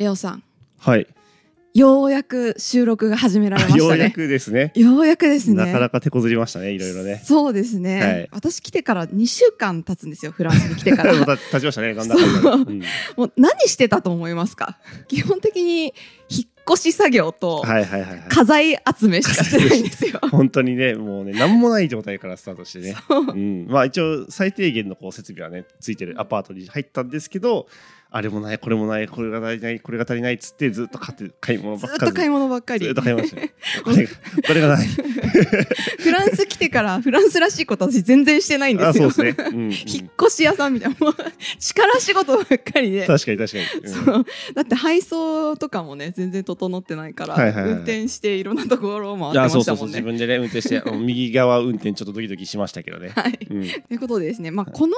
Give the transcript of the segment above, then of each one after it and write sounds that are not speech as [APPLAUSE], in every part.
レオさん、はい。ようやく収録が始められましたね。[LAUGHS] ようやくですね。ようやくですね。なかなか手こずりましたね、いろいろね。そうですね、はい私来てから2週間経つんですよ、フランスに来てから。[LAUGHS] また立ちましたね、だんだん。うんもう何してたと思いますか？基本的に引っ越し作業とはいはいはいはい。家財集めしかしてないんですよ。[LAUGHS] 本当にね、もうね、なんもない状態からスタートしてね。うん、まあ一応最低限のこう設備はねついてるアパートに入ったんですけどあれもないこれもないこれが足りないこれが足りないっつってずっと買って買い物ずばっかり。っと買い物ばっかり。ずっと買いましたねこれがこれがない。[LAUGHS] フランス来てからフランスらしいこと私全然してないんですよ。あそうですね、[LAUGHS] うんうん。引っ越し屋さんみたいな、もう力仕事ばっかりで。確かに確かに、うん。そう。だって配送とかもね全然整ってないから、はいはいはい。運転していろんなところを回ってまそうそうそう自したもんね。分でね運転して右側運転ちょっとドキドキしましたけどね、はい、うん、ということでですね、まあ、この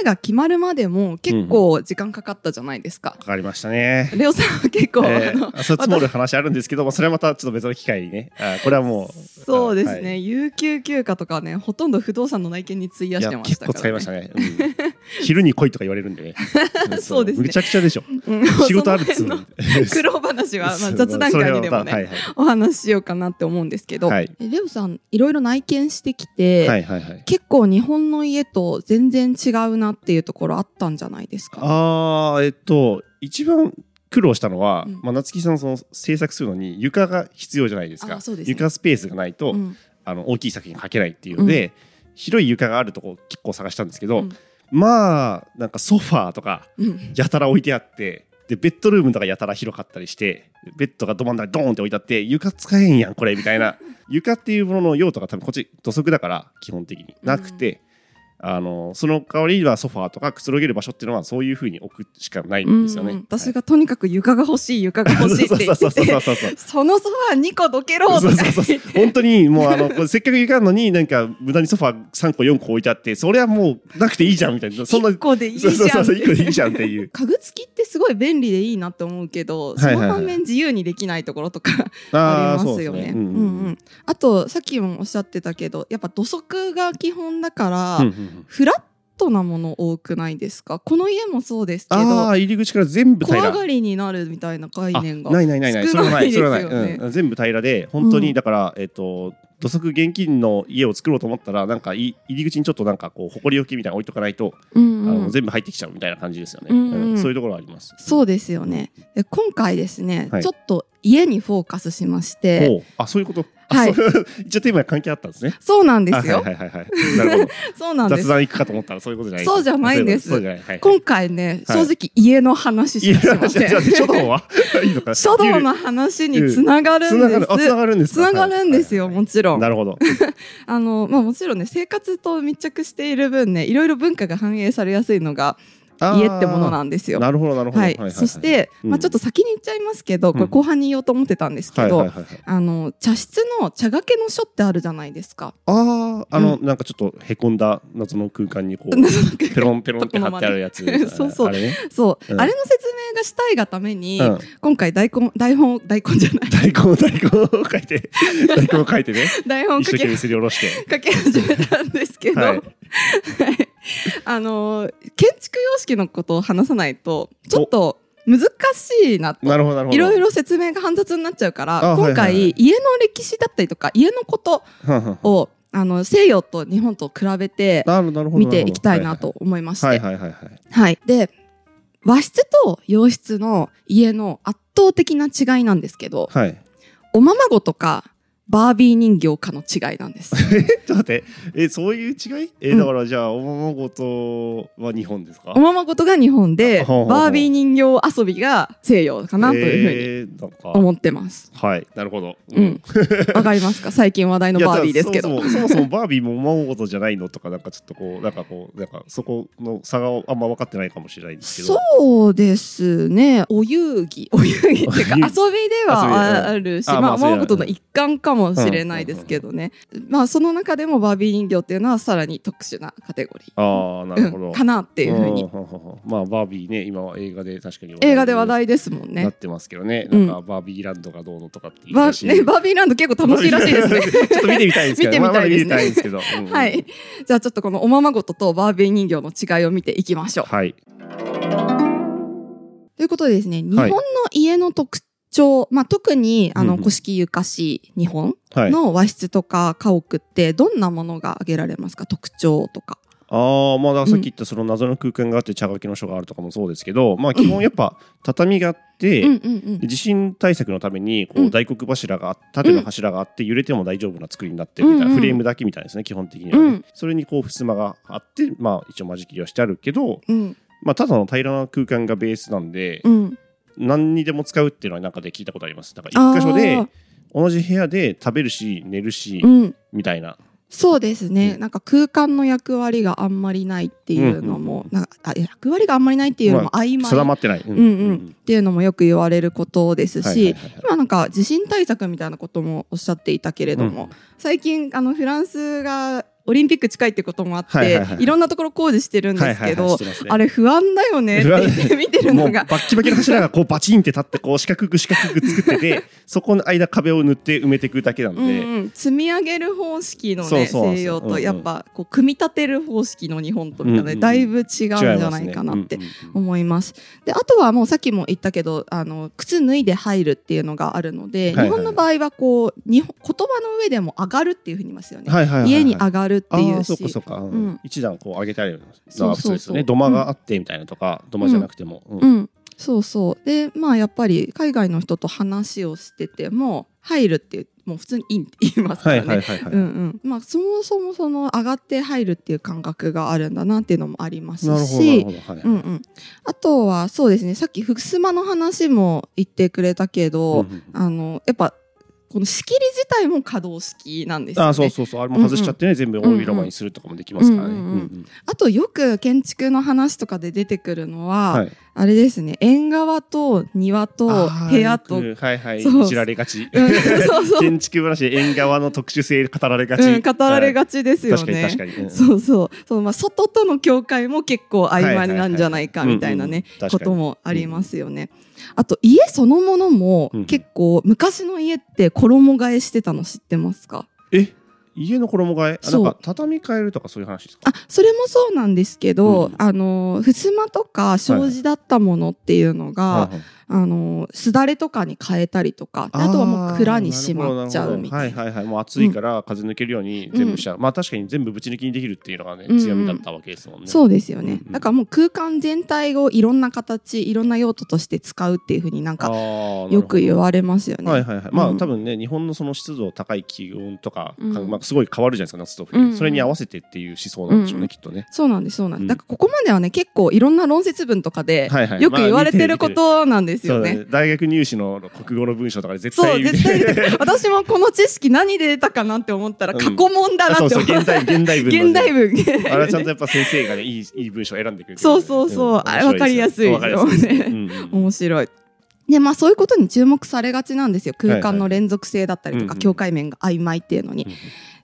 家が決まるまでも結構時間かかったじゃないですか。かかりましたね。レオさんは結構、えー、あそう積もる話あるんですけど、まあ、それはまたちょっと別の機会にね。あこれはもうそうですね、はい。有給休暇とかねほとんど不動産の内見に費やいしてましたから、ね、使いましたね、うん [LAUGHS] 昼に来いとか言われるんで。ね [LAUGHS] そうですね。むちゃくちゃでしょ。うん仕事あるっつうの。[LAUGHS] 苦労話は、まあ、雑談会にでもね、はいはい。お話ししようかなって思うんですけど、はい。えレオさんいろいろ内見してきて、はいはいはい。結構日本の家と全然違うなっていうところあったんじゃないですか？あーえっと一番苦労したのは、うん。まあ、夏木さんその制作するのに床が必要じゃないですか。あそうですね。床スペースがないと、うん。あの大きい作品描けないっていうので、広い床があるとこ結構探したんですけど、うんまあなんかソファーとかうん。やたら置いてあってでベッドルームとかやたら広かったりしてベッドがど真ん中にドーンって置いてあって床使えんやんこれみたいな。床っていうものの用途が多分こっち土足だから基本的に。なくて、あのその代わりはソファーとかくつろげる場所っていうのはそういうふうに置くしかないんですよね。私がとにかく床が欲しい床が欲しいって。言っててそのソファー2個どけろとか。本当にもうあのせっかく床あるのになんか無駄にソファー3個4個置いてあってそれはもうなくていいじゃんみたいな。そんな1個でいいじゃんそうそうそう1個でいいじゃんっていう。家具付きってすごい便利でいいなって思うけど、その反面自由にできないところとかありますよね。あとさっきもおっしゃってたけどやっぱ土足が基本だから、うんうんうんフラットなもの多くないですか？この家もそうですけあどあ入り口から全部平ら。小上がりになるみたいな概念があないないないない。そ少れはないそれはない。うん、全部平らで本当うん。にだから、えっと土足現金の家を作ろうと思ったらなんかい入り口にちょっとなんかこう埃置きみたいなの置いとかないと、うんうん。あの全部入ってきちゃうみたいな感じですよね、うんうん。そういうところはあります。そうですよね。で今回ですね、はい。ちょっと家にフォーカスしまして、あそういうこと？あはい。[LAUGHS] 一応テーマに関係あったんですね。そうなんですよ。あはいはいはいはい。なるほど。[LAUGHS] そうなんです。雑。談行くかと思ったらそういうことじゃない。そうじゃないんです。今回ね、はい。正直家の話しません。じゃあ書道はいいのかな書道の話につながるつんです。つながる。んですか？つながるんですよ、はい。もちろん。なるほど。[LAUGHS] あの、まあもちろんね、生活と密着している分ね、いろいろ文化が反映されやすいのが家ってものなんですよ。なるほどなるほど。はい、そして、まあちょっと先に言っちゃいますけど、これ後半に言おうと思ってたんですけど、あの茶室の茶掛けの書ってあるじゃないですか。あああの、なんかちょっとへこんだ謎の空間にこう [LAUGHS] ペロンペロンって貼ってあるやつ [LAUGHS] そうそう。あれね。そう、うん。あれの説明がしたいがために、うん。今回大根台本大根じゃない。大根大根を書いて [LAUGHS] 大根を書いてね。台本書き始めたんですけど、ははいい [LAUGHS] あの建築様式のことを話さないとちょっと難しいなと。いろいろ説明が煩雑になっちゃうから今回、はい。家の歴史だったりとか家のことをあの西洋と日本と比べて見ていきたいなと思いまして、はいはいはいはい。はい。で、和室と洋室の家の圧倒的な違いなんですけど、はい。おままごとかバービー人形かの違いなんです。[LAUGHS] ちょっと待って。えそういう違い？えうん。だからじゃあおままごとは日本ですか？おままごとが日本で、バービー人形遊びが西洋かなというふうに思ってます。はいなるほど。うん。わかりますか？最近話題のバービーですけど。そもそもバービーもおままごとじゃないのとかなんかちょっとこうなんかこうなんかそこの差があんま分かってないかもしれないんですけど。そうですね。お遊戯。お遊戯っていうか、[LAUGHS] 遊びではあるし、まあ、おままごとの一環かもしれないですけどね。まあ、その中でもバービー人形っていうのはさらに特殊なカテゴリー。ああなるほど、うんかなっていうふうにんんんんまあバービーね今は映画で確かに映画で話題ですもんね。なってますけどねうんなんかバービーランドがどうのとかって言いバ出しーねバービーランド結構楽しいらしいですね。[LAUGHS] ちょっと見てみたいんですけど [LAUGHS] 見てみたいですねまあまだ見てみたいんですけど、うんうんはい。じゃあちょっとこのおままごととバービー人形の違いを見ていきましょう。はいということでですね、日本の家の特徴、まあ、特にあの古式ゆかし日本はい。の和室とか家屋ってどんなものが挙げられますか？特徴とか。ああまあだからさっき言ったその謎の空間があって茶書きの書があるとかもそうですけど、まあ基本やっぱ畳があって、地震対策のためにこう大黒柱があ縦の柱があって揺れても大丈夫な作りになってるみたいな、フレームだけみたいですね基本的にはね、うん。それにこう襖があってまあ一応間仕切りをしてあるけど、うん。まあ、ただの平らな空間がベースなんで、うん何にでも使うっていうのはなんかで聞いたことあります。だから一箇所あでー同じ部屋で食べるし寝るし、うん。みたいな。そうですね、うん。なんか空間の役割があんまりないっていうのも、なんかあ役割があんまりないっていうのも曖昧。定まってない、うん。うんうん。っていうのもよく言われることですし、今なんか地震対策みたいなこともおっしゃっていたけれども、うん。最近あのフランスがオリンピック近いってこともあって、はいいはいはい。ろんなところ工事してるんですけど、はいはいはいね。あれ不安だよねって言って見てるのが。バッキバキの柱がこうバチンって立ってこう四角く四角く作ってて [LAUGHS] そこの間壁を塗って埋めていくだけなんで、うんうん、積み上げる方式のね西洋とやっぱこう組み立てる方式の日本とみたいな、うんうんだいぶ違うんじゃないかなって思います。であとはもうさっきも言ったけどあの靴脱いで入るっていうのがあるので、はいはい。日本の場合はこう日本言葉の上でも上がるっていうふうに言いますよね。はいはいはいはい。家に上がるってあいうし。あそうかそうか、うん。うん。一段こう上げてあるのそうそうそう。ね。土間があってみたいなとか、土間じゃなくても、うん。うん、そうそう。でまあやっぱり海外の人と話をしてても入るってもう普通に「イン」って言いますかはいらね。そもそもその上がって入るっていう感覚があるんだなっていうのもありますし。るほどはい、うんうん、あとはそうですね。さっき襖の話も言ってくれたけど、うんうん。あのやっぱこの仕切り自体も可動式なんですよね。あそうそうそう。あれも外しちゃってね、全部大広間にするとかもできますからね、うんうんうんうん。あとよく建築の話とかで出てくるのは、はいあれですね。縁側と庭と部屋と。はいはい。そう。いじられがち。うんそうそう、[LAUGHS] 建築話で縁側の特殊性語られがち、うん、語られがちですよはい。ね。確かに確かに、うん。そうそう。そう、まあ、外との境界も結構曖昧なんじゃないかみたいなねこともありますよね。あと家そのものもうん。結構昔の家って衣替えしてたの知ってますか？え？家の衣替え？あそう。んなか畳変えるとかそういう話ですか？あそれもそうなんですけど、うん。あの襖とか障子だったものっていうのが、はいはいあのすだれとかに変えたりとかあとはもう蔵にしまっちゃうみたいな。はいはいはい。もう暑いから風抜けるように全部しちゃう、まあ確かに全部ぶち抜きにできるっていうのがねうんうん。強みだったわけですもんね、そうですよね、うんうん。だからもう空間全体をいろんな形いろんな用途として使うっていうふうになんかよく言れわれますよね。はいはいはい、まあ、うん。多分ね日本のその湿度高い気温とか、うん。まあ、すごい変わるじゃないですか夏と冬、うんうん。それに合わせてっていう思想なんでしょうね、うんきっとね。そうなんですそうなんです、うん。だからここまではね結構いろんな論説文とかではいはい。よく言われてるこまあとなんですよね。そうだね。大学入試の国語の文章とかで絶そう対絶対私もこの知識何で出たかなって思ったらうん。過去問だなって思った、そう現代現代文現代文。あれはちゃんとやっぱ先生がねいいいい文章を選んでくれてる。そうそうそう。あれわかりやすい。ですね。うんうん。面白い。でまあそういうことに注目されがちなんですよ。空間の連続性だったりとか、はいはい境界面が曖昧っていうのに。うん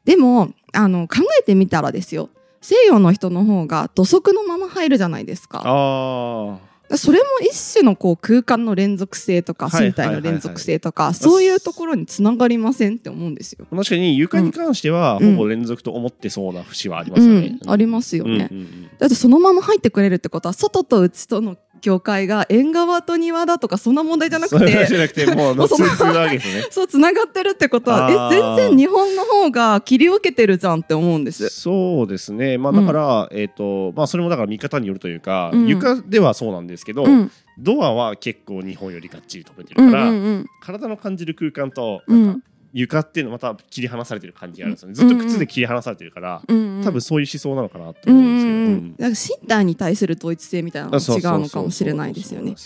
でもあの考えてみたらですよ。西洋の人の方が土足のまま入るじゃないですか。あそれも一種のこう空間の連続性とかはい身体の連続性とかそういうところにつながりませんって思うんですよ。あ確かに床に関しては、うん。ほぼ連続と思ってそうな節はありまうすよね、ん、ありますよね、だってそのまま入ってくれるってことは外と内との境界が縁側と庭だとかそんな問題じゃなくそうじゃてなくてもうそ [LAUGHS] そうつながってるってことはえ全然日本の方が切り分けてるじゃんって思うんです。そうですね。まあだから、えっ、とまあそれもだから見方によるというか、うん。床ではそうなんですけど、うん。ドアは結構日本よりがっちり止めてうんうるから、んうん。体の感じる空間とうん。なんか床っていうのはまた切り離されてる感じがあるんですよね、ずっと靴で切り離されてるから、うんうん。多分そういう思想なのかなとうん思う。んですけど、うんううん身体に対する統一性みたいなのが違うのかもしれないですよね。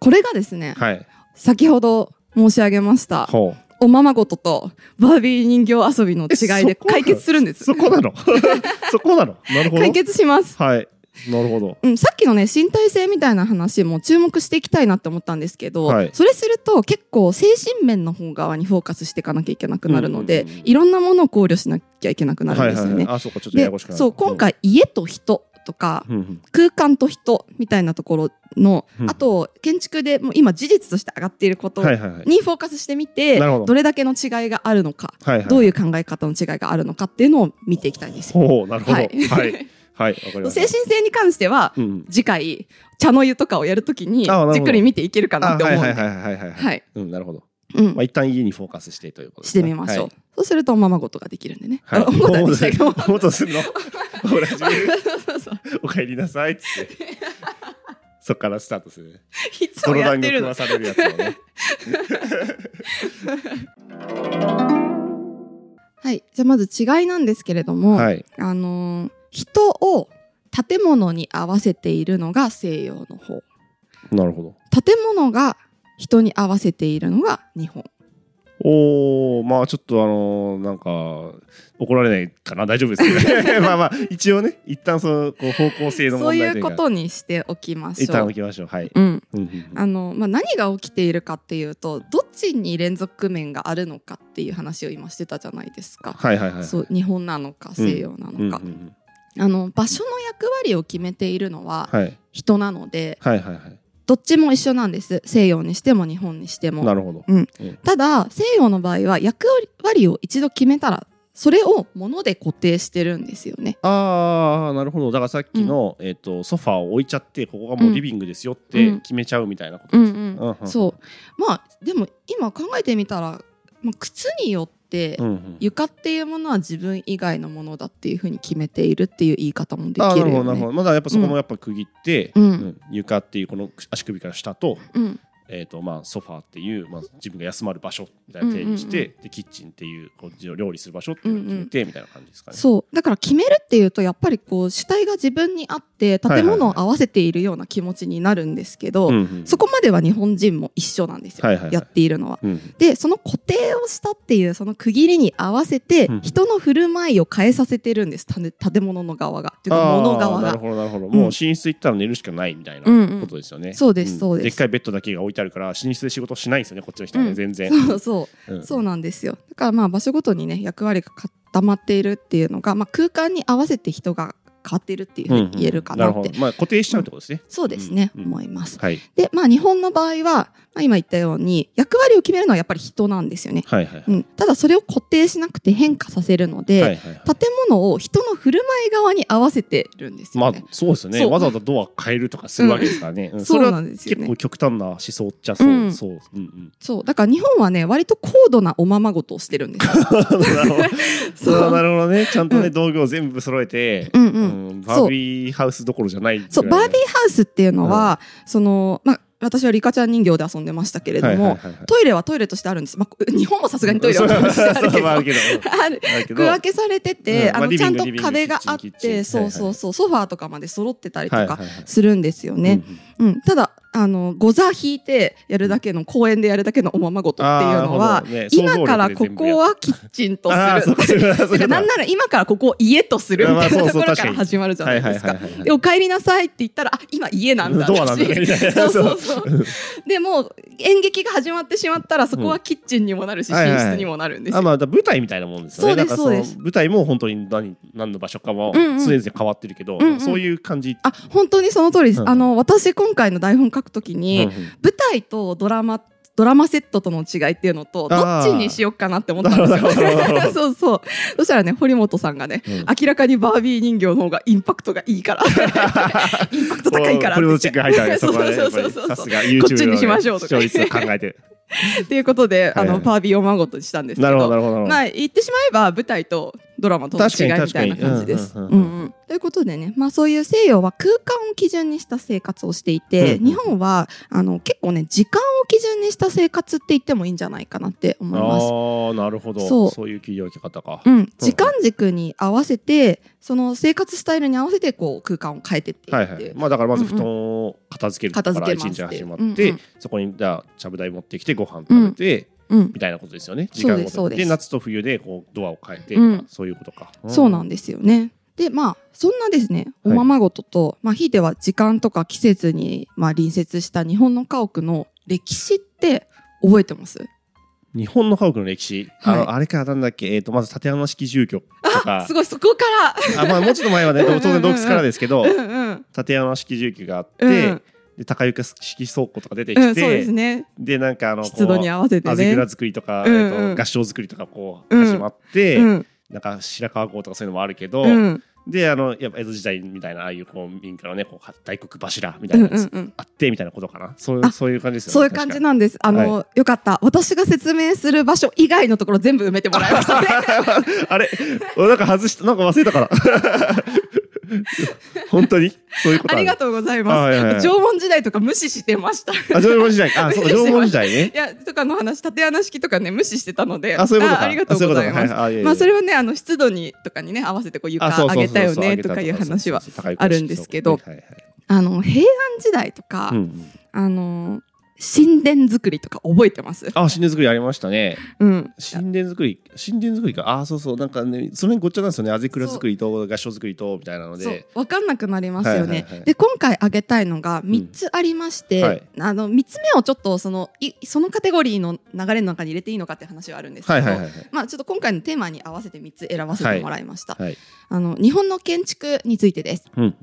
これがですねはい。先ほど申し上げましたおままごととバービー人形遊びの違いで解決するんです。そこなの？[LAUGHS] そこなの？[LAUGHS] なるほど。解決します。はい [LAUGHS] なるほど。うん、さっきのね身体性みたいな話も注目していきたいなって思ったんですけど、はい。それすると結構精神面の方側にフォーカスしていかなきゃいけなくなるので、うんうんうん。いろんなものを考慮しなきゃいけなくなるんですよね。はいはいはい、あそうかちょっとやでやこしくそう今、回家と人とかうんうん。空間と人みたいなところの、うん。あと建築でもう今事実として上がっていることにフォーカスしてみて、ど。どれだけの違いがあるのか、はいはいどういう考え方の違いがあるのかっていうのを見ていきたいんですよ。なるほど。ははいい、[LAUGHS] はい精神性に関してはうん。うん次回茶の湯とかをやるときにじっくり見ていけるかなあって思うんで。はいはいはいはいはいはい。うんなるほど。うん。まあ一旦家にフォーカスしてということね。してみましょう、そうするとおままごとができるんでね、はい。あ思っ [LAUGHS] たんでした。けどもっとするのお帰りなさいっつって。[LAUGHS] そっからスタートするいつも泥やってるのされるやつをね。[LAUGHS] はい。じゃあまず違いなんですけれども、はい。あのー人を建物に合わせているのが西洋の方。なるほど。建物が人に合わせているのが日本。おーまあちょっとあのーなんか怒られないかな？大丈夫ですけどね。[LAUGHS] まあまあ一応ね一旦そのこう方向性のそう問題というか。いうことにしておきまし一旦ょう置きましょう。はい、うん。うんうんうん。あのまあ、何が起きているかっていうとどっちに連続面があるのかっていう話を今してたじゃないですか。はいはいはいそう日本なのか西洋なのか、うんうんうんあの場所の役割を決めているのははい。人なのではいはいはい。どっちも一緒なんです。西洋にしても日本にしても。なるほど。ただ西洋の場合は役割を一度決めたらそれを物で固定してるんですよね。ああなるほど。だからさっきの、えっ、とソファーを置いちゃってここがもうリビングですよってうん。決めちゃうみたいなことです、うんうん。うんうん。そう。まあでも今考えてみたら、まあ、靴によってうんうん。床っていうものは自分以外のものだっていうふうに決めているっていう言い方もできるよなるほどなるほね。ど。まだやっぱそこもやっぱ区切って、うん。うん。床っていうこの足首から下と,、うん。えーとまあ、ソファーっていう、まあ、自分が休まる場所みたいな定義して、うんでキッチンっていうこう料理する場所っていうのを決めて、みたいな感じですかね。そう。だから決めるっていうとやっぱりこう主体が自分にあって建物を合わせているような気持ちになるんですけど、うんうん。そこまでは日本人も一緒なんですよ、やっているのは。うん。でその固定をしたっていうその区切りに合わせてうん。人の振る舞いを変えさせてるんです建建物の側が。っていうか物側が。なるほどなるほど、んもう寝室行ったら寝るしかないみたいなうんうん。ことですよね、そうですそうです。でっかいベッドだけが置いてあるから寝室で仕事しないんですよねこっちの人はね、うん。全然。そうそう。うん。そうなんですよ。だからまあ場所ごとにね役割が固まっているっていうのが、まあ、空間に合わせて人が変わっているっていうふうに言えるかなって、うんうんまあ固定しちゃうってことですね、そうですね、うん思います。はい。でまあ日本の場合は、まあ、今言ったように役割を決めるのはやっぱり人なんですよね。はいはいはい。うん、ただそれを固定しなくて変化させるので、はいはいはい。建物を人の振る舞い側に合わせてるんですまあよね。そうですよね。わざわざドア変えるとかするわけですからね、うん。そうなんですよね。結構極端な思想っちゃそう、うん。そう、うんうん、そう。だから日本はね割と高度なおままごとをしてるんですよ。[LAUGHS] なるほど。[LAUGHS] そう。[LAUGHS] なるほどね。ちゃんとね、うん。道具を全部揃えて、うんうんうんバービーハウスどころじゃないそうバービーハウスっていうのは、そのまあ私はリカちゃん人形で遊んでましたけれども、トイレはトイレとしてあるんです。まあ、[LAUGHS] 日本もさすがにトイレはあるけど。あある区分けされてて、ああのちゃんと壁があって、そうそうそう、ソファーとかまで揃ってたりとかするんですよね。うんうん。うん、ただあのゴザ引いてやるだけの公園でやるだけのおままごとっていうのあは、ね今からここはキッチンとする。なんなら今からここを家とするみたいなところからに始まるじゃないですか。でお帰りなさいって言ったらあ今家なんだなんだそうそうそう。でも演劇が始まってしまったらそこはキッチンにもなるし、寝室にもなるんですよ。あまあ、舞台みたいなもんですよね。そうです舞台も本当に何何の場所かも常々変わってるけど、うんうん。そういう感じ。あ本当にその通りです、うん。あの私今回の台本書くときに、舞台とドラマドラマセットとの違いっていうのとどっちにしようかなって思ったんですよ。ど [LAUGHS] そうそう。そしたらね堀本さんがね、うん。明らかにバービー人形の方がインパクトがいいから [LAUGHS] インパクト高いからこれをチェック入ったわけそこはね。[LAUGHS] そうそうそうそうこっちにしましょうとか考えてる。[LAUGHS] っていうことで、あのバービーおまごとにしたんですけど。まあ言ってしまえば舞台とドラマとの違いみたいな感じです。ということでね、まあ、そういう西洋は空間を基準にした生活をしていて、日本はあの結構ね時間を基準にした生活って言ってもいいんじゃないかなって思います。ああなるほど。そうそういう切り分け方か。うん、時間軸に合わせてその生活スタイルに合わせてこう空間を変えてってはいはい。まあだからまず布団を片付けるから一日始まっうんてうん、そこにじゃあちゃぶ台持ってきてご飯食べてうん。みたいなことですよね。時間ごとに。ですそうです。で夏と冬でこうドアを変えてうん。そういうことか。そうなんですよね。でまあそんなですねおままごとと、まあ、ひいては時間とか季節に、まあ、隣接した日本の家屋の歴史って覚えてます？日本の家屋の歴史、はい。あのあれからなんだっけ、えー、とまず竪穴式住居とか。[LAUGHS] すごいそこかあ、まあ、もうちょっと前はね当然洞窟からですけどら、うんうん。竪穴式住居があって、うんで高床式倉庫とか出てきうん、て、そうですね。でなんかあの湿度に合わせてね。あぜ蔵作りとか、うんうん。えー、と合掌作りとかこううん始まって、うんなんか白川郷とかそういうのもあるけど、うんであのやっぱ江戸時代みたいなああいうこう民家のねこう大黒柱みたいなやつうんうんうんあってみたいなことかな。そういうあそういう感じですよねそういう感じなんです。あの、よかった。私が説明する場所以外のところ全部埋めてもらいましたね。[LAUGHS] あれ？俺なんか外したなんか忘れたから [LAUGHS] 本当に？そういうことありがうとうございあはいはいはい。ます。縄文時代とか無視してました。いあ縄文時代？あそうか [LAUGHS] 縄文時代ね。や、とかの話、縦穴式とかね、無視してたので。あそういうことか。あありがとうございます。まあ、それはね、あの、湿度に、とかにね、合わせて、こう、床上げたよね、とかいう話はあるんですけど。あの、平安時代とか、うんうん。あの、神殿作りとか覚えてます？あ神殿作りありましたね。うん。神殿作り神殿作りか。あそうそう。なんかねその辺ごっちゃなんですよね。あぜ蔵作りと合掌作りとみたいなので。分かんなくなりますよね。はいはいはい。で今回挙げたいのが3つありまして、はい。あの3つ目をちょっとそのいそのカテゴリーの流れの中に入れていいのかって話はあるんですけど、はいはいはいはい。まあ、ちょっと今回のテーマに合わせて3つ選ばせてもらいました、はい。あの日本の建築についてです。うん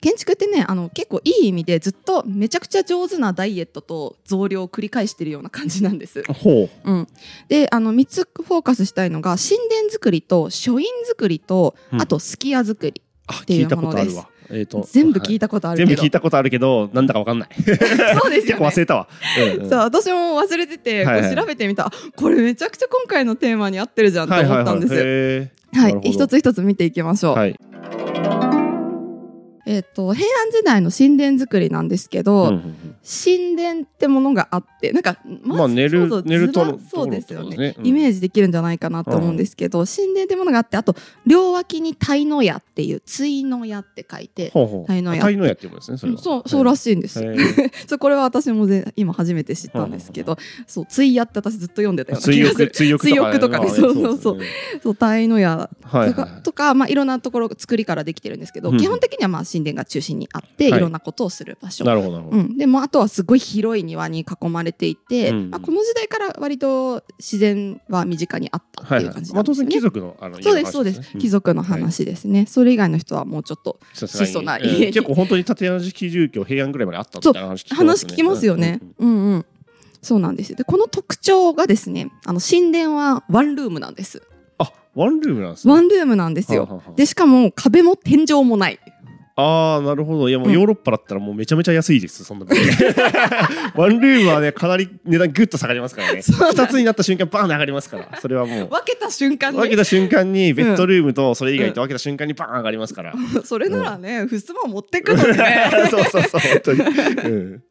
建築ってねあの結構いい意味でずっとめちゃくちゃ上手なダイエットと増量を繰り返してるような感じなんです。ほう。うん、であの3つフォーカスしたいのが神殿作りと書院作りと、うん。あとすき家作りあていうものです。えーと全部聞いたたことあるけど、全部聞いたことあるけどなんだかわかんない。[LAUGHS] そうです結よね。構忘れたわ。うんうん。[LAUGHS] そう私も忘れてて、はいはい。調べてみたあこれめちゃくちゃ今回のテーマに合ってるじゃんと思ったんです。はい一つ一つ見ていきましょう。はいえっ、と平安時代の神殿作りなんですけど、うんうんうん。神殿ってものがあってなんかまあ寝る寝るとそうですよね。ね。うん。イメージできるんじゃないかなと思うんですけど、神殿ってものがあってあと両脇に鯛の矢っていう対の矢って書いて。鯛の矢鯛の矢っていうですねそれは。そうそうらしいんです、[LAUGHS] そうこれは私もぜ今初めて知ったんですけど、そう対矢って私ずっと読んでたような気追がする。[LAUGHS] 憶とかね。まあそうそうそう。そう鯛の矢はいはいとか,、とかまあ、いろんなところ作りからできてるんですけど、うん。基本的にはまあ神殿が中心にあって、はい。い、ろんなことをする場所。なるほどなるほど。うん、でもあとはすごい広い庭に囲まれていて、うん。まあ、この時代から割と自然は身近にあったってはいいうはい感じなんですね。まあ当然貴族のあのそうですそうです、貴族の話ですね、それ以外の人はもうちょっと質素なえー家に結構本当に縦穴式住居平安ぐらいまであったみたいな話聞きます話聞きますよね。うんうん。そうなんですよ。でこの特徴がですねあの神殿はワンルームなんです。あワンルームなんですね。ワンルームなんですよ。はあはあはあ。でしかも壁も天井もないああなるほど。いやもううん。ヨーロッパだったらもうめちゃめちゃ安いですそんなの。[LAUGHS] ワンルームはねかなり値段グッと下がりますからね。二つになった瞬間バーン上がりますから。それはもう。分けた瞬間に。分けた瞬間にベッドルームとそれ以外と分けた瞬間にバーン上がりますから、[LAUGHS] それならね、ふすま持ってくのにね。[LAUGHS] そうそうそう本当に、うん、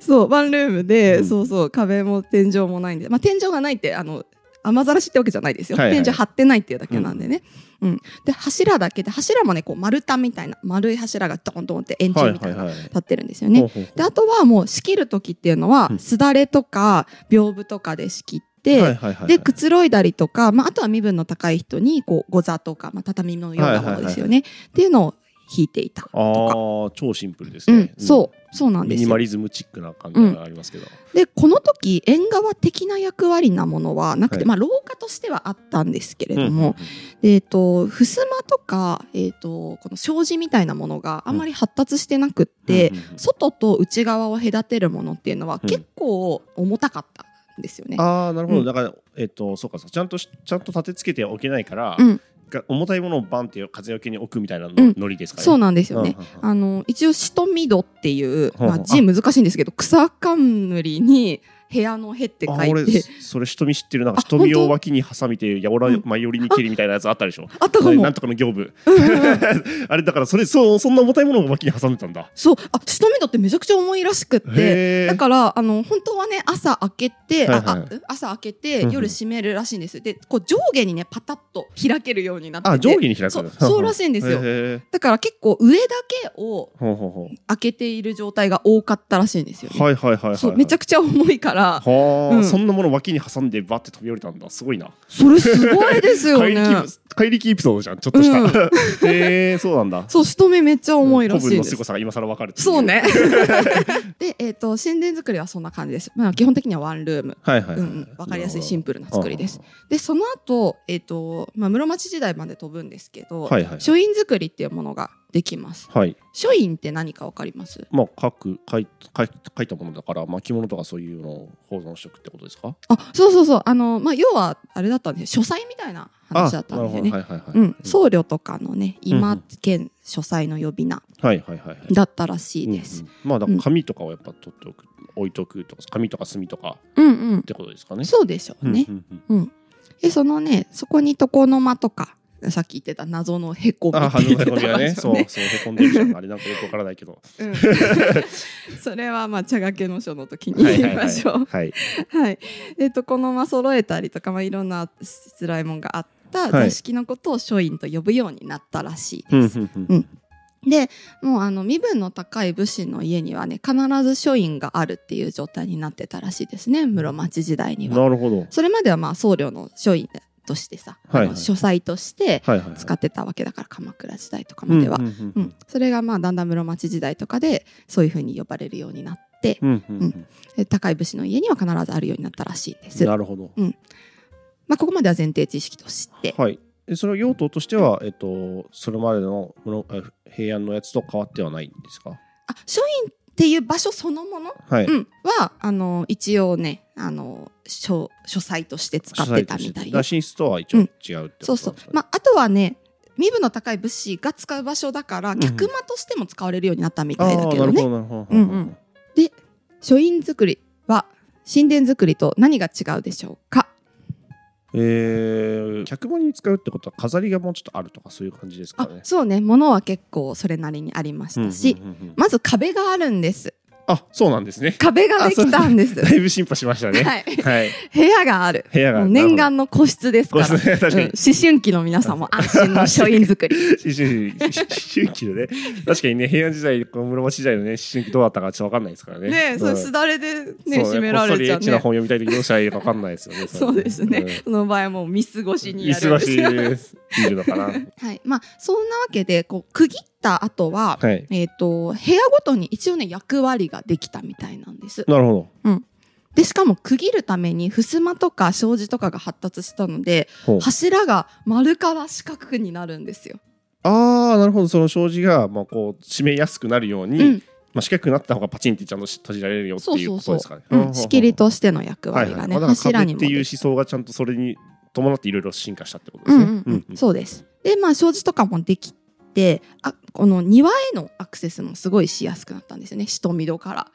そうワンルームで、うん。そうそう壁も天井もないんで、まあ、天井がないってあの雨ざらしってわけじゃないですよ、はいはい。天井張ってないっていうだけなんでね、うん。で柱だけで柱もねこう丸太みたいな丸い柱がドンドンって円柱みたいな立ってるんですよね、であとはもう仕切る時っていうのは、うん。すだれとか屏風とかで仕切って、でくつろいだりとか、まあ、あとは身分の高い人にこうご座とか、まあ、畳のようなものですよね、っていうのを引いていたとか。ああ超シンプルですね、うん、そうそうなんですよ。ミニマリズムチックな感じがありますけど、でこの時縁側的な役割なものはなくて、はい。まあ廊下としてはあったんですけれどうんも、えっ、と襖とかえっ、とこの障子みたいなものがあまり発達してなくって、うんうんうん。外と内側を隔てるものっていうのはうん。結構重たかったんですよね。ああなるほど、うん。だからえっ、とそうか。ちゃんとしちゃんと立てつけておけないから、うん、が重たいものをバンって風よけに置くみたいなの、うん。ノリですかね？そうなんですよね。うんあの一応シトミドっていうまあ、字難しいんですけど草冠に部屋のへって書いて。それ瞳知ってる。なんかあ瞳を脇に挟みてやおらうん前寄りに切るみたいなやつあったでしょ、あったかも。なんとかの行部うんうんうん。[LAUGHS] あれだからそれそうそんな重たいものを脇に挟んでたんだ。そう。あシトミドってめちゃくちゃ重いらしくって。だからあの本当はね朝開けて、はいはい。朝開けてうんうん。夜閉めるらしいんです。でこう上下にねパタッと開けるようになって上下に開くそうそうらしいんですよ。だから結構上だけを開けている状態が多かったらしいんですよね、はいはいはいはいそうめちゃくくちゃ重いからはあ、うん。そんなもの脇に挟んでバッて飛び降りたんだ。すごいな。それすごいですよ怪ね力 [LAUGHS] 怪力エピソードじゃんちょっとした、うん。へえそうなんだ。そう、しとめめっちゃ重いらし古文のいです。凄さが今更わかるそうね。[LAUGHS] で、えっ、と、神殿作りはそんな感じです。まあ、基本的にはワンルーム。はいはい、はい。うんうん、わかりやすいシンプルなル作りです。で、その後、えっ、と、まあ、室町時代まで飛ぶんですけど、はいはい。書院作りっていうものができます。はい。書院って何かわかります？まあ書く書い書い書いたものだから巻物とかそういうのを保存しておくってことですか？あそうそうそう。あの、まあ、要はあれだったんですよ。書斎みたいな話だったんだよね、はいはいはい、うん、僧侶とかのね今うんうん。兼書斎の呼び名はいはいはいはい。だったらしいです。うん。うん。まあだから紙とかをやっぱ取っておく、置いとくとか紙とか墨とかうんうん。っ。てことですかね？そうでしょうね。うんうんうん。うん。でそのねそこに床の間とかさっき言ってた謎のへこみあ、って鼻言ってた場のへこみが [LAUGHS] ね、そう。そう、へこんでるじゃん。あれなんかよくわからないけど。うん [LAUGHS] それはまあ茶掛けの書の時に言いはいはいはい。ましょう。はい。はい。で床の間揃えたりとかまあいろんなしつらいもんがあったはい座敷のことを書院と呼ぶようになったらしいうんです。うんうんでもうあの身分の高い武士の家にはね必ず書院があるっていう状態になってたらしいですね室町時代には。なるほど。それまではまあ僧侶の書院としてさ、はいはい。書斎として。使ってたわけだから鎌倉時代とかまでは、ううんんうん。うん。それがまあだんだん室町時代とかでそういうふうに呼ばれるようになって、うんうんうん。で高い武士の家には必ずあるようになったらしいです。なるほど。まあ、ここまでは前提知識として、はい。でそれは用途としては、えっと、それまでの平安のやつと変わってはないんですか？あ書院っていう場所そのもの、はい。うん、はあの一応ねあの書書斎として使ってたみたいよだから。寝室とは一応違うってことそうそう。まあ、あとはね身分の高い武士が使う場所だからん客間としても使われるようになったみあたいだけどね。あーなるほど、なるほど。うんうん書院作りは神殿作りと何が違うでしょうか？えー、客間に使うってことは飾りがもうちょっとあるとかそういう感じですかあね。そうね。物は結構それなりにありましたし、まず壁があるんですあそうなんですね。壁ができたんです。だいぶ進歩しましたね。はい。はい。部屋がある。部屋が念願の個室ですから。ごめんなさい確かに。うん思春期の皆さんも安心の書院作り。思春思春期のね、確かにね、平安時代、この室町時代のね、思春期どうだったかちょっとわかんないですからね。ねえ、それうんすだれでね締められちゃうこっそりエッチなね本読みたい時どうしたらいいかわかんないですよね。そうですね、ん。その場合はもう見過ごしにや見過ごしるんですよ見るのかな。[LAUGHS] はい。まあそんなわけでこう区切った後は、はい。えっ、と部屋ごとに一応ね役割ができたみたいなんですなるほでしかも区切るために襖とか障子とかが発達したので柱が丸から四角になるんですよ。ああ、なるほど。その障子が、まあ、こう、閉めやすくなるように、うん、まあ、四角くなった方がパチンってちゃんと閉じられるよっていうそうそうそうことですかね。うん、仕切りとしての役はい割がね、はいまあだから柱にも壁っていう思想がちゃんとそれに伴っていろいろ進化したってことですね。うんうんうん、そうです。でまあ障子とかもできてあこの庭へのアクセスもすごいしやすくなったんですよね。下見戸から。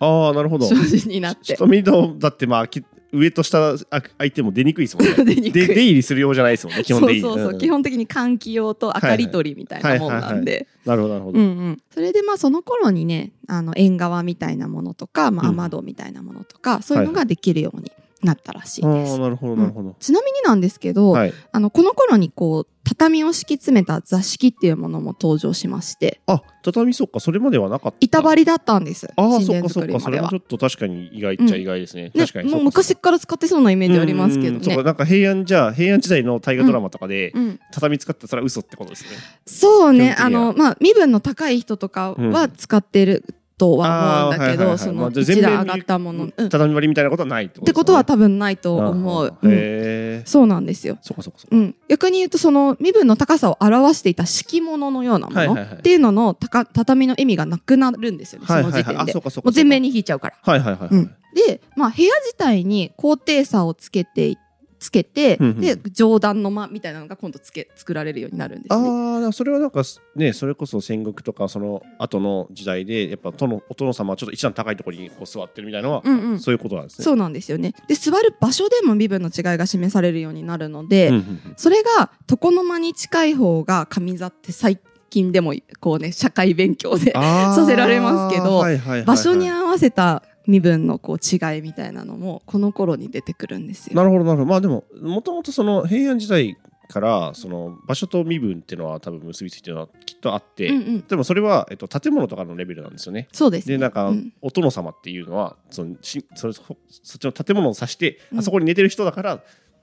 ああ、なるほど。になって。戸だってまあき上と下あ相手も出にくいですもんね。[LAUGHS] 出入りするようじゃないですもんね基本的に。そう。そうそう、ん。基本的に換気用と明かり取りみたいなもんなんで。なるほどなるほど。うんうん。それでまあその頃にねあの縁側みたいなものとか、まあ、うん。雨戸みたいなものとか、そういうのができるようになったらしいあです。あなるほどなるほど。ちなみになんですけど、はい。あのこの頃にこう畳を敷き詰めた座敷っていうものも登場しましてあ畳そっかそれまではなかった。板張りだったんですあそっかそっかそれもちょ。っと確かに意外っちゃ意外ですね。ね確かにもう昔から使ってそうなイメージありますけどねうんうんそうか。なんか平安じゃあ平安時代の大河ドラマとかで、うん、畳使ってたら嘘ってことですね。そうねあのまあ身分の高い人とかは使ってるとは思うんだけど、はいはいはいその一段上がったもの、うん、っ畳張りみたいなことはないってことてことは多分ないと思う。へうんえ。そうなんですよ。そっかそっかそっか。うん、逆に言うとその身分の高さを表していた敷物のようなものはいはいはいっていうののたか畳の意味がなくなるんですよね、その時点あで。そうかそうか。もう全面に引いちゃうから。はいはいはいはい。うんで、まあ、部屋自体に高低差をつけてつけて、うんうんで上段の間みたいなのが今度つけ作られるようになるんですね。ああそれはなんかねそれこそ戦国とかその後の時代でやっぱ殿お殿様はちょっと一段高いところにこう座ってるみたいなのは、うんうんそういうことなんですね。そうなんですよね。で座る場所でも身分の違いが示されるようになるので、うんうんうんそれが床の間に近い方が上座って最近でもこうね社会勉強でさせられますけどはいはいはいはい場所に合わせた身分のこう違いみたいなのもこの頃に出てくるんですよ。なるほどなるほどまあでももともとその平安時代からその場所と身分っていうのは多分結びついてるのはきっとあって、うんうん、でもそれは、えっと、建物とかのレベルなんですよね。そうです、ね。でなんか、うんお殿様っていうのはそのしそれそそっちの建物を指して、うんあそこに寝てる人だから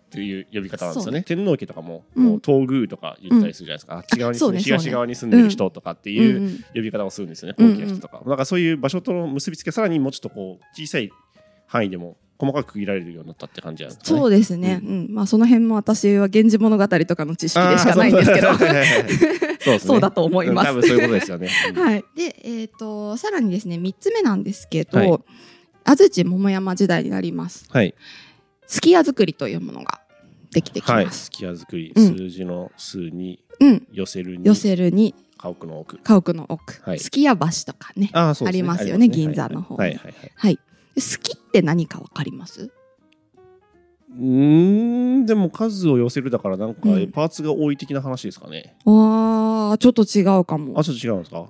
っていう呼び方なんですよね。天皇家とかも、うんもう東宮とか言ったりするじゃないですか。あっち側に住んで、そうねそうね東側に住んでる人とかっていう呼び方をするんですよね。高貴な人とか。なんかそういう場所との結びつけさらにもうちょっとこう小さい範囲でも細かく区切られるようになったって感じなんですかね。そうですね。ううん。まあその辺も私は源氏物語とかの知識でしかないんですけど。[LAUGHS] そうね [LAUGHS] そうだと思いますうん多分そういうことですよね。[LAUGHS] うんはい。で、えっ、と、さらにですね、三つ目なんですけど、はい安土桃山時代になります。はい。すき家作りというものができてきはい。ます。すき家作り、うん数字の数にうん。寄せるに寄せるに家屋の奥。家屋の奥、はいすき家橋とかね。あねありますよね銀座の方はいはいはい。はい。で好きって何かわかります？うーんでも数を寄せるだからなんかうんパーツが多い的な話ですかね。ああ、ちょっと違うかもあ。ちょっと違うんですか？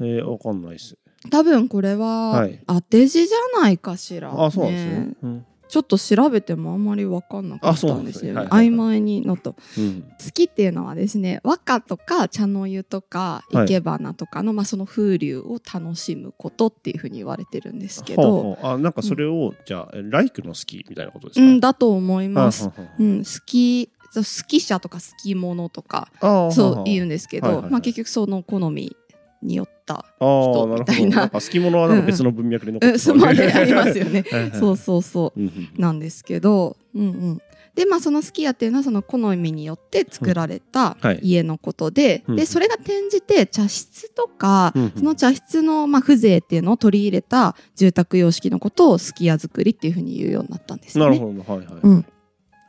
えー、わかんないです。多分これは、はい当て字じゃないかしら、あそうなんですね。うんちょっと調べてもあんまり分かんなかったんですよね。ね。はいはいはい。曖昧になった。うん。好きっていうのはですね和歌とか茶の湯とかはい生け花とかの、まあ、その風流を楽しむことっていうふうに言われてるんですけど、ほうあなんかそれを、じゃあライクの好きみたいなことですか、うん、だと思います。うん、好き好き者とか好き者とかそう言うんですけど、はいはいはい。まあ、結局その好みによった、人みたいな。好き者はなんか別の文脈で残っう。ん、てそうまで [LAUGHS] ありますよね。はいはい。そうそうそう。うんうんなんですけど、うんうん、でまあそのすき家っていうのはその好みによって作られたはい。家のことで、うん。でそれが転じて茶室とか、うんうん。その茶室のまあ風情っていうのを取り入れた住宅様式のことをすき家作りっていうふうに言うようになったんですよね。なるほど。はいはい、うん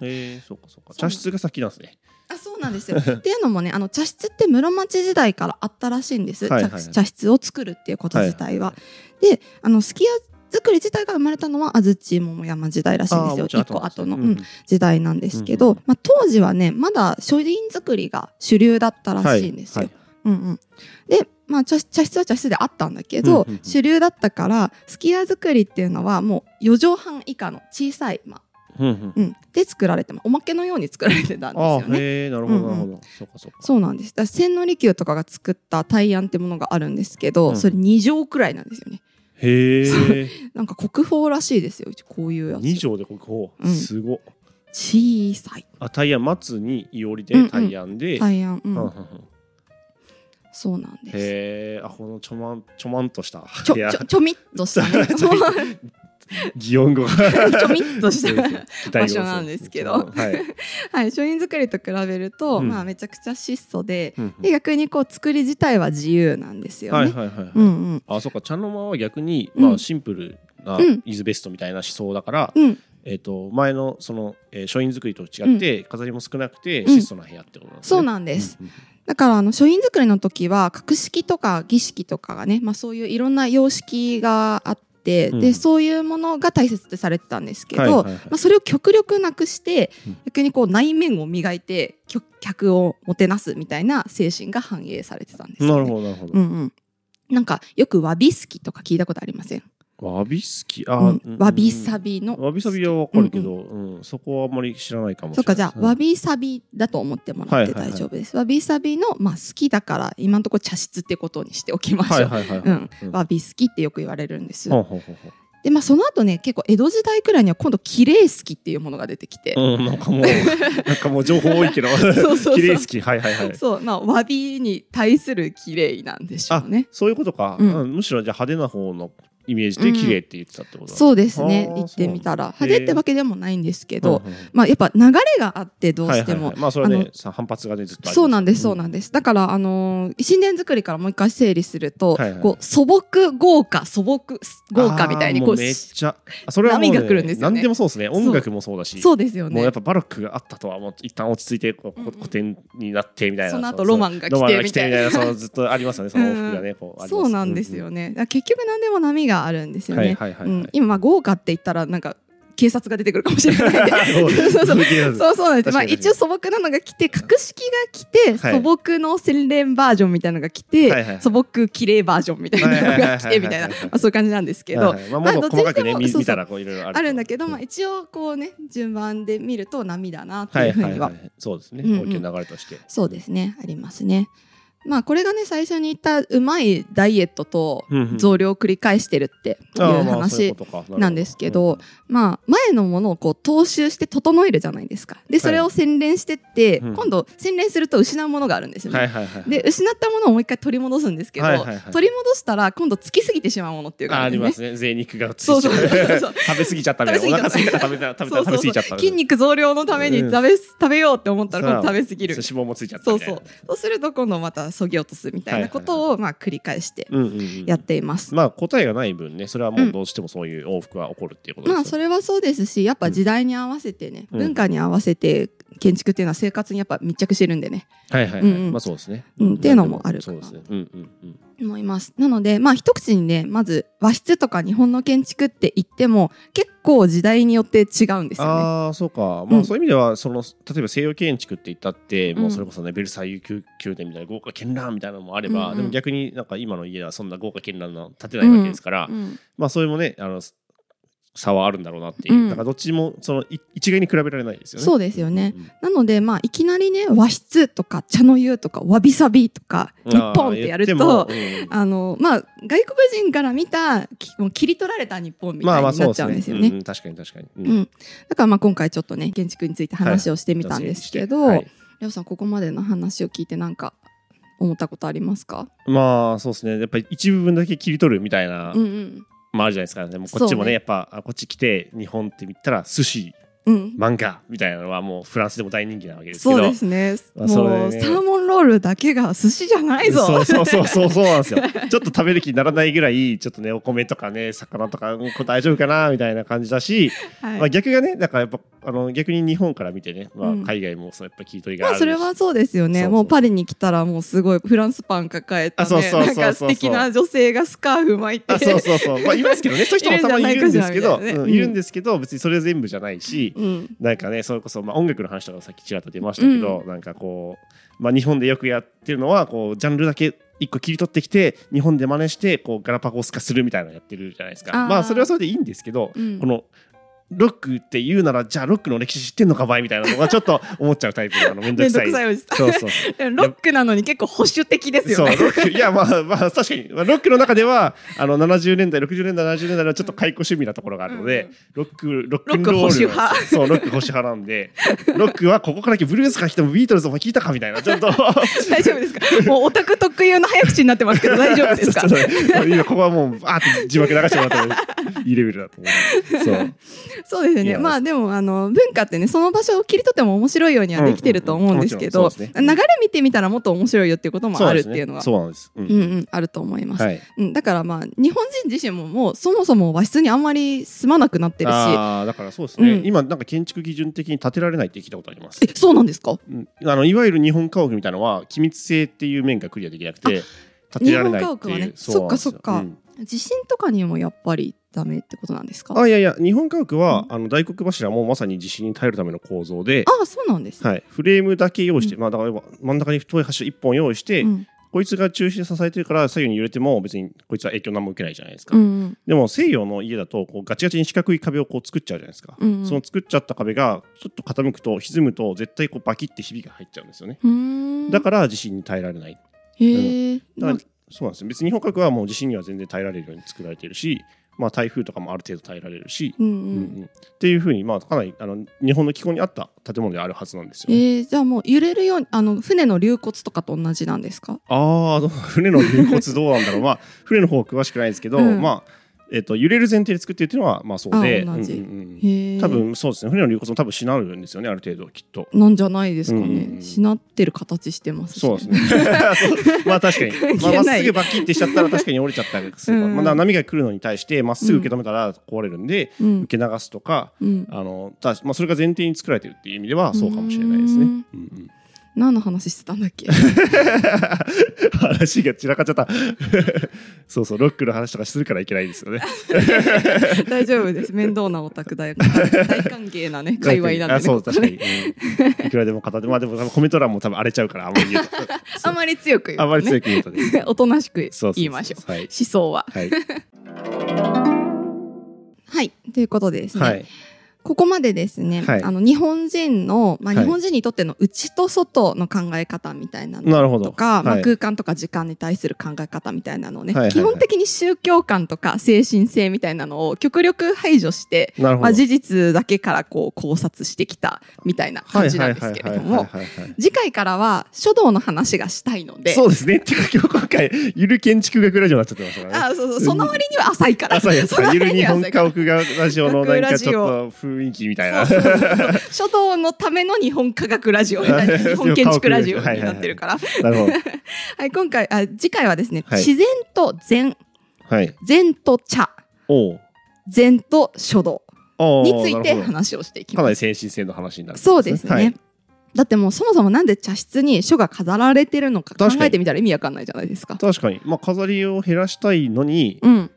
えー、そうかそうか。茶室が先なんですね。あそうなんですよ。っていうのもねあの茶室って室町時代からあったらしいんです、はいはいはい。茶茶室を作るっていうこと自体は。であのすき家作り自体が生まれたのは安土桃山時代らしいんですよ。一個後の、うんうん。時代なんですけど、うんまあ、当時はねまだ書院作りが主流だったらしいんですよ。はいうんうん、で、まあ、茶茶室は茶室であったんだけど、うんうんうん。主流だったからすき家作りっていうのはもう4畳半以下の小さい、まあうんうん。うん、で作られてまおまけのように作られてたんですあよね。ーへえなるほどうんうなんるほど、そうかそうか。そうなんです。だ千利休とかが作った大安ってものがあるんですけど、うん。それ2畳くらいなんですよね。へえなんか国宝らしいですよ、こういうやつ。二畳で国宝、うん。すご。っ小さい。あタイヤ松にいおりでタイヤンで、大安、うん。うんうんうん。そうなんです。へえあこのちょまんちょまんとしたちょ、ちょ、ちょみっとしたね。[LAUGHS] 擬音語。がちょみっとした場所なんですけど。はい、はい、書院作りと比べると、うん。まあめちゃくちゃ質素で、うんうん。で逆にこう作り自体は自由なんですよね。あそうか。茶の間は逆に、うん。まあ、シンプルなうん。イズベストみたいな思想だから、うん、えー、と前のその、えー書院作りと違って、飾りも少なくてうん。質素な部屋ってことなんですね。そうなんです。うんうんだからあの書院作りの時は格式とか儀式とかがね、まあ、そういういろんな様式があって、うん。でそういうものが大切ってされてたんですけど、まあ、それを極力なくして、うん。逆にこう内面を磨いて客客をもてなすみたいな精神が反映されてたんですよ、ね。なるほどなるほど。うんうん、なんかよくわびすきとか聞いたことありません、わびすき？あ、わびさびの。わびさびはわかるけど、うんそこはあんまり知らないかもしれない。そうかじゃあ、うん。わびさびだと思ってもらって大丈夫です、わびさびの、まあ、好きだから今のところ茶室ってことにしておきましょう、はいはいはいはい。うん。うん。わび好きってよく言われるんです。でまあその後ね結構江戸時代くらいには今度綺麗好きっていうものが出てきて、うん、なんかもう、[LAUGHS] なんかもう情報多いけど、[LAUGHS] そうそう綺麗好き、はいはいはい。そうまあわびに対する綺麗なんでしょあうね。そういうことか、うん。うんむしろじゃあ派手な方のイメージで綺麗って言ってたってことだ、そうですね。あー言ってみたら。派手ってわけでもないんですけど、うんうんまあやっぱ流れがあってどうしても、はいはいはい。まあそれはね反発がねずっとそうなんですそうなんです。だからあのー神殿作りからもう一回整理すると、はいはい。こう素朴豪華素朴豪華みたいにこうめっちゃあそれはね、波が来るんですよね。何でもそうですね。音楽もそうだしそうですよね。もうやっぱバロックがあったとはもう一旦落ち着いてこううん。うん古典になってみたいなその後うう。ロマンが来てロマンが来てみたいなそうずっとありますよね。その往復がね、こうあります。そうなんですよね、結局何でも波があるんですよね、今まあ豪華って言ったらなんか警察が出てくるかもしれない [LAUGHS] そうそうそう。そうなんです。まあ一応素朴なのが来て、格式が来て、はい素朴の洗練バージョンみたいなのが来て、素朴綺麗バージョンみたいなのが来てみたいな、まあそういう感じなんですけど、はいはい。まあ、まあどっちにしてもそうそう。見見たらこういろいろあるんだけど、うまあ一応こうね、順番で見ると波だなってはいいうはいは、ふうにはい。そうですね、うんうん。大きな流れとして。そうですね、ありますね。まあこれがね最初に言ったうまいダイエットと増量を繰り返してるっていう話なんですけど、まあ前のものをこう踏襲して整えるじゃないですか。でそれを洗練してって、うん。今度洗練すると失うものがあるんですよね、で失ったものをもう一回取り戻すんですけど、取り戻したら今度つきすぎてしまうものっていうかあありまねすね。贅肉が食べ過ぎちゃったみたいな。筋肉増量のために食べ,、食べようって思ったら今度食べ過ぎる。脂肪もついちゃったそうそう。そうすると今度またそぎ落とすみたいなことをまあ繰り返してうんうんうんやっています。まあ答えがない分ねそれはもうどうしてもそういう往復は起こるっていうことですよまあそれはそうですしやっぱ時代に合わせてね、うん文化に合わせて建築っていうのは生活にやっぱ密着してるんでね。はいはいはい、うんうん。まあそうですね、うんっていうのもあるかな。そうですねうんうんうん思います。なのでまあ一口にねまず和室とか日本の建築って言っても結構時代によって違うんですよね。ああそうか、うん。まあそういう意味ではその例えば西洋建築って言ったって、もうそれこそねベルサイユ宮宮殿みたいな豪華絢爛みたいなのもあれば、うん。うんでも逆になんか今の家はそんな豪華絢爛なの建てないわけですから、うんまあそれもねあの差はあるんだろうなっていう、うん。だからどっちもそのい一概に比べられないですよね。そうですよね。うん。なのでまあいきなりね和室とか茶の湯とかわびさびとか日本ってやるとあのまあ外国人から見たきもう切り取られた日本みたいになっちゃうんですよね。確かに確かに。うんうん、だからまあ今回ちょっとね建築について話をしてみたんですけど、はい。レオさんここまでの話を聞いてなんか思ったことありますか？まあそうですね。やっぱり一部分だけ切り取るみたいな、うんうんまああるじゃないですかでもこっちもねねやっぱあこっち来て日本って見たら寿司うん。漫画みたいなのはもうフランスでも大人気なわけですけど。そうですね。まあそれね。もうサーモンロールだけが寿司じゃないぞ。そうそうそうそうそうなんですよ。ちょっと食べる気にならないぐらいちょっとねお米とかね魚とか大丈夫かなみたいな感じだし、はい。まあ、逆がねだからやっぱあの逆に日本から見てね、まあうん、海外もそうやっぱ切り取りがあるまあそれはそうですよね。もうパリに来たらもうすごいフランスパン抱えたねあそうそうそう素敵な女性がスカーフ巻いてあそうそうそう。まあいますけどねそういう人もたまにいるんですけどうんいるんですけど別にそれ全部じゃないし、うん。なんかねそれこそ、まあ、音楽の話とかさっきちらっと出ましたけど、なんかこう、まあ、日本でよくやってるのはこうジャンルだけ一個切り取ってきて日本で真似してこうガラパゴス化するみたいなのやってるじゃないですか。まあそれはそれでいいんですけど、うん。このロックって言うならじゃあロックの歴史知ってんのかばいみたいなのがちょっと思っちゃうタイプのあの。めんどめんどくさいそうそう。んロックなのに結構保守的ですよね。いやまあまあ確かに、まあ、ロックの中ではあの70年代60年代70年代のちょっと解雇趣味なところがあるので、ロックロックンロールロック保守派。そうロック保守派なんで [LAUGHS] ロックはここから来てブルースから来てもビートルズも聞いたかみたいなちょっと。大丈夫ですか？もうオタク特有の早口になってますけど大丈夫ですか？[LAUGHS] 今ここはもうバーって字幕流してもらってもいいレベルだと思う。そう [LAUGHS] そうですよね。まあでもあの文化ってねその場所を切り取っても面白いようにはできてると思うんですけど、流れ見てみたらもっと面白いよっていうこともあるっていうのは。そうなんですね。うんうん、あると思います、はい。うん、だからまあ日本人自身ももうそもそも和室にあんまり住まなくなってるし。あーだからそうですね、うん。今なんか建築基準的に建てられないって聞いたことあります。えそうなんですか？うん。あのいわゆる日本家屋みたいなのは機密性っていう面がクリアできなくて建てられないっていう。日本家屋はね。そっかそっか。うん。地震とかにもやっぱりダメってことなんですか？ああいやいや日本家屋は、あの大黒柱もまさに地震に耐えるための構造で、あそうなんですね、はい、フレームだけ用意して、うまあ、だから真ん中に太い柱1本用意して、うん。こいつが中心で支えてるから左右に揺れても別にこいつは影響何も受けないじゃないですか、うんうん。でも西洋の家だとこうガチガチに四角い壁をこう作っちゃうじゃないですか、うんうんその作っちゃった壁がちょっと傾くと歪むと絶対こうバキってひびが入っちゃうんですよね。だから地震に耐えられない。へえ、だからそうなんですよ。別に日本家屋はもう地震には全然耐えられるように作られているし、まあ、台風とかもある程度耐えられるし、うんうん。うんうん。っていうふうに、まあ、かなりあの日本の気候に合った建物であるはずなんですよ、えね。ー、じゃあもう揺れるようにあの船の流骨とかと同じなんですか？ああ [LAUGHS] 船の流骨どうなんだろう。まあ船の方詳しくないですけど、うん。まあえっと揺れる前提で作ってるっていうのはまあそうで多分そうですね。船の流骨も多分しなるんですよねある程度きっと。なんじゃないですかね、しなってる形してますしそうですね。まあ確かに、[LAUGHS] まあ、っすぐバキってしちゃったら確かに折れちゃったりする、うん。まあ、波が来るのに対してまっすぐ受け止めたら壊れるんで、うん。受け流すとかうん、あのたまあ、それが前提に作られてるっていう意味ではそうかもしれないですね。うん何の話してたんだっけ？[LAUGHS] 話が散らかっちゃった。[LAUGHS] そうそうロックの話とかするからいけないですよね。[LAUGHS] 大丈夫です。面倒なオタク大大歓迎なね界隈なんで、ね、あそう確かねに、うん。いくらでも語ってまあでも多分コメント欄も多分荒れちゃうからあんまり言うと。あんまり強く言うと、ね、あんまり強く言うとね。おとなしく言いましょう。はい。思想は。はい、はい。ということでですね、はい、ここまでですね、はい。あの日本人の、まあ、はい。日本人にとっての内と外の考え方みたいなのなるほど。とか、まあ、はい。空間とか時間に対する考え方みたいなのをね、はいはいはい。基本的に宗教観とか精神性みたいなのを極力排除して、まあ、事実だけからこう考察してきたみたいな感じなんですけれども次回からは書道の話がしたいのでそうですね。っていうか今日今回ゆる建築学ラジオになっちゃってましたからね。あそうそう。その割には浅いから。朝やそのゆる日本家屋がラジオのなんかちょっ学と [LAUGHS] 雰囲気みたいな。そうそうそうそう書道のための日本科学ラジオ [LAUGHS] 日本建築ラジオになってるから。はい、今回、あ、次回はですね、はい自然と禅、はい。禅と茶、禅と書道について話をしていきかなります。精神性の話になるんそうですね。はいだってもうそもそもなんで茶室に書が飾られてるのか考えてみたら意味わかんないじゃないですか。確かに。まあ飾りを減らしたいのに、うん。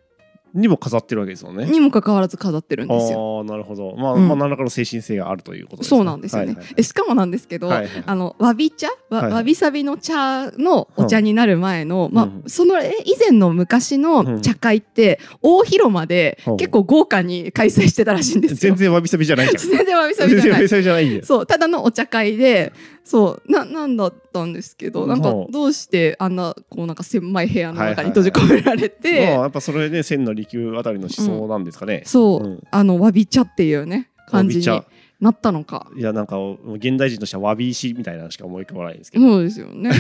にも飾ってるわけですよね。にもかかわらず飾ってるんですよ。ああ、なるほど。まあ、うんまあ何らかの精神性があるということですそうなんですよね。はいはいしかもなんですけど、はいはいあのわび茶？わ,、わびさびの茶のお茶になる前の、まあうんそのえ以前の昔の茶会って、大広間でうん結構豪華に開催してたらしいんですよ。全然わびさびじゃないじゃん。[LAUGHS] 全然わびさびじゃない全然わび。さびじゃない。そうただのお茶会でそうななんだったんですけどなんかう。んどうしてあんなこうなんか狭い部屋の中に閉じ込められて、まあやっぱそれね千の利休あたりの思想なんですかね。そう、うん。あのわび茶っていうね感じになったのか。いやなんか現代人としてはわび石みたいなのしか思い浮かばないんですけど。そうですよね。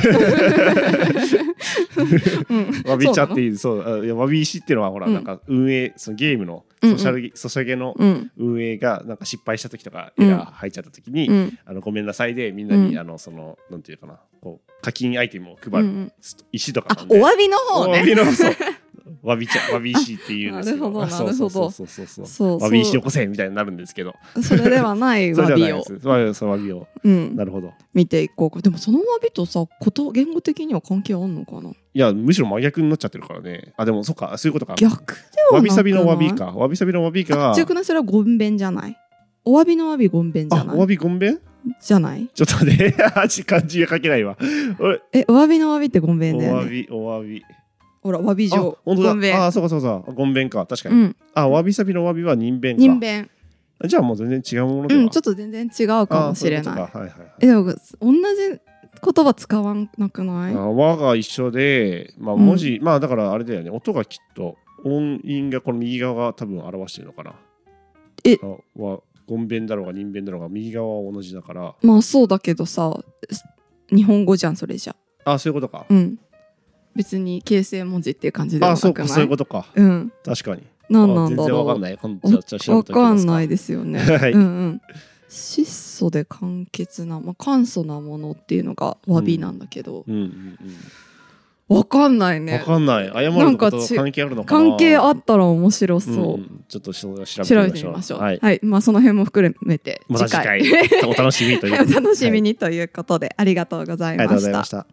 う [LAUGHS] んわび茶ってうい。うそう。あいやわび石っていうのはほら、うんなん。か運営そのゲームのうんうん。ソシャル、ソシャゲの運営がなんか失敗した時とかうん。エラー入っちゃった時に、うん。あのごめんなさいでみんなに、うん。あのそのなんていうかなこう課金アイテムをうん配る、うん石とかお詫びの方お詫びね。のそう [LAUGHS] わび茶 [LAUGHS] わび石っていうんですけどあなるほどあなるほど。そうそうそう。そうわび石よこせみたいになるんですけど。それではないそれ詫びをそうわびを [LAUGHS] うんなるほど見ていこうか。でもその詫びとさこと言語的には関係あんのかな？いやむしろ真逆になっちゃってるからね。あでもそっかそういうことか。逆ではわびさびのわび。か。わびさびのわびか。違くないそれはごんべんじゃない。お詫びの詫びごんべんじゃあおわない。びごんべんじゃない。ちょっと待って。[LAUGHS] 味漢字が書けないわ。俺えお詫びの詫びってごんべんおだよね。わびおわびほら詫びあ状。本当ごんべん。だあそうかそうそうごんべんか。確かに、うん。あわびさびのわびは人弁か。人弁。じゃあもう全然違うものでは、うんちょっと全然違うかもしれない。ことか。はいはいはい。えでも同じ言葉使わなくない？あ和が一緒で、まあ、うん。文字、まあだからあれだよね。音がきっと音韻がこの右側が多分表してるのかな。え。あはゴンベンだろうが人弁だろうが右側は同じだから。まあそうだけどさ日本語じゃんそれじゃ。あそういうことか、うん。別に形成文字っていう感じではあそうか。そういうことかうん。確かに何なんあ全然だろう。わかんない今度じゃあじゃあ調べわておきますかんないですよね。はいうんうん。質素で簡潔な、まあ、簡素なものっていうのが詫びなんだけど、うんうんわかんないうん、ねわ。かんない謝ることと関係あるのかな？関係あったら面白そう。んんちょっと調べて調べてみましょう。ははいい、まあその辺も含めてまた次次回回お楽しみという [LAUGHS] お楽しみにということでありがとうございありがとうましたございまし。た